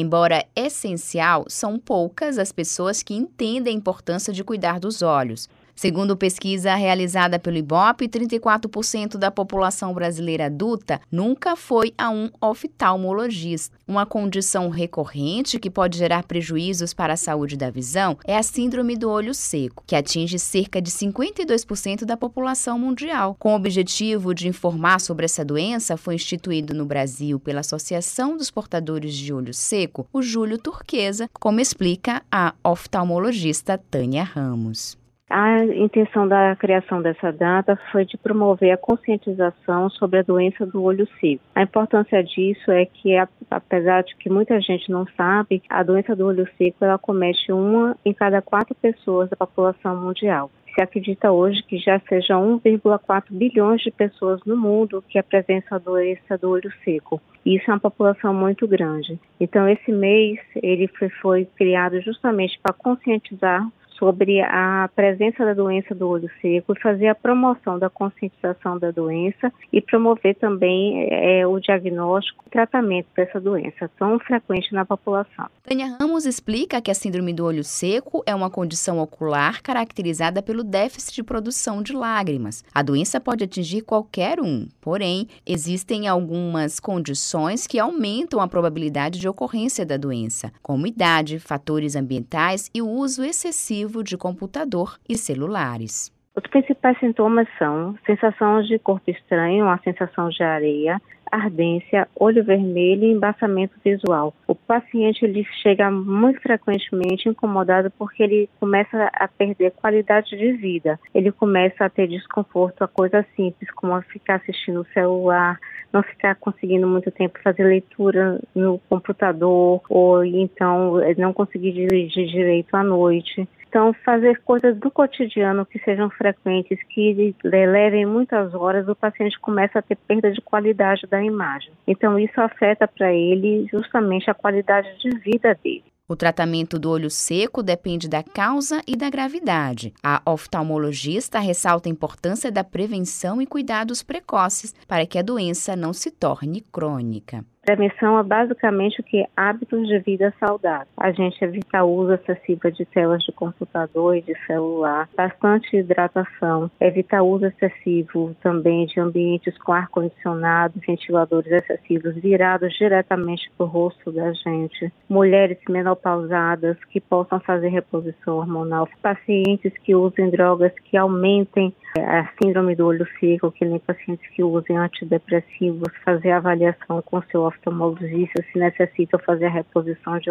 Embora essencial, são poucas as pessoas que entendem a importância de cuidar dos olhos. Segundo pesquisa realizada pelo IBOP, 34% da população brasileira adulta nunca foi a um oftalmologista. Uma condição recorrente que pode gerar prejuízos para a saúde da visão é a síndrome do olho seco, que atinge cerca de 52% da população mundial. Com o objetivo de informar sobre essa doença, foi instituído no Brasil pela Associação dos Portadores de Olho Seco, o Júlio Turquesa, como explica a oftalmologista Tânia Ramos. A intenção da criação dessa data foi de promover a conscientização sobre a doença do olho seco. A importância disso é que, apesar de que muita gente não sabe, a doença do olho seco ela comete uma em cada quatro pessoas da população mundial. Se acredita hoje que já seja 1,4 bilhões de pessoas no mundo que apresentam a doença do olho seco. Isso é uma população muito grande. Então, esse mês ele foi, foi criado justamente para conscientizar sobre a presença da doença do olho seco e fazer a promoção da conscientização da doença e promover também é, o diagnóstico e tratamento dessa doença tão frequente na população. Tânia Ramos explica que a síndrome do olho seco é uma condição ocular caracterizada pelo déficit de produção de lágrimas. A doença pode atingir qualquer um, porém, existem algumas condições que aumentam a probabilidade de ocorrência da doença, como idade, fatores ambientais e o uso excessivo de computador e celulares. Os principais sintomas são sensação de corpo estranho, a sensação de areia, ardência, olho vermelho e embaçamento visual. O paciente ele chega muito frequentemente incomodado porque ele começa a perder qualidade de vida. Ele começa a ter desconforto a coisas simples, como ficar assistindo o celular, não ficar conseguindo muito tempo fazer leitura no computador, ou então não conseguir dirigir direito à noite. Então, fazer coisas do cotidiano que sejam frequentes, que levem muitas horas, o paciente começa a ter perda de qualidade da imagem. Então, isso afeta para ele justamente a qualidade de vida dele. O tratamento do olho seco depende da causa e da gravidade. A oftalmologista ressalta a importância da prevenção e cuidados precoces para que a doença não se torne crônica. Prevenção é basicamente o que hábitos de vida saudável. A gente evita o uso excessivo de telas de computador e de celular, bastante hidratação, evita o uso excessivo também de ambientes com ar condicionado, ventiladores excessivos virados diretamente para o rosto da gente, mulheres menopausadas que possam fazer reposição hormonal, pacientes que usem drogas que aumentem a síndrome do olho seco, que nem pacientes que usem antidepressivos, fazer avaliação com seu oftalmologista se necessita fazer a reposição de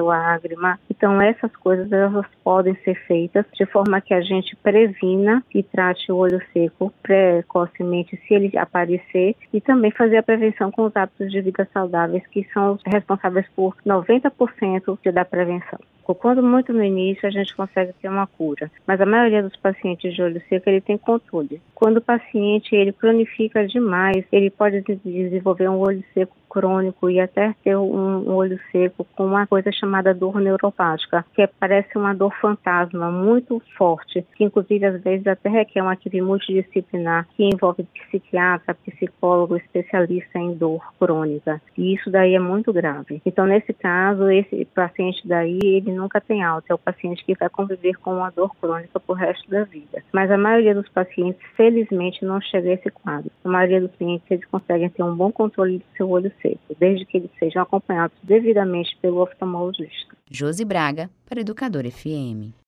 lágrima. Então, essas coisas elas podem ser feitas de forma que a gente previna e trate o olho seco precocemente se ele aparecer e também fazer a prevenção com os hábitos de vida saudáveis que são responsáveis por 90% da prevenção. Quando muito no início a gente consegue ter uma cura, mas a maioria dos pacientes de olho seco ele tem controle. Quando o paciente ele cronifica demais, ele pode desenvolver um olho seco crônico e até ter um, olho seco com uma coisa chamada dor neuropática, que parece uma dor fantasma muito forte, que inclusive às vezes até requer uma equipe multidisciplinar que envolve psiquiatra, psicólogo, especialista em dor crônica. E isso daí é muito grave. Então, nesse caso, esse paciente daí, ele nunca tem alta, é o paciente que vai conviver com uma dor crônica por resto da vida. Mas a maioria dos pacientes, felizmente, não chega a esse quadro. A maioria dos pacientes, eles conseguem ter um bom controle do seu olho seco, desde que eles sejam acompanhados devidamente pelo oftalmologista. Josi Braga, para Educador FM.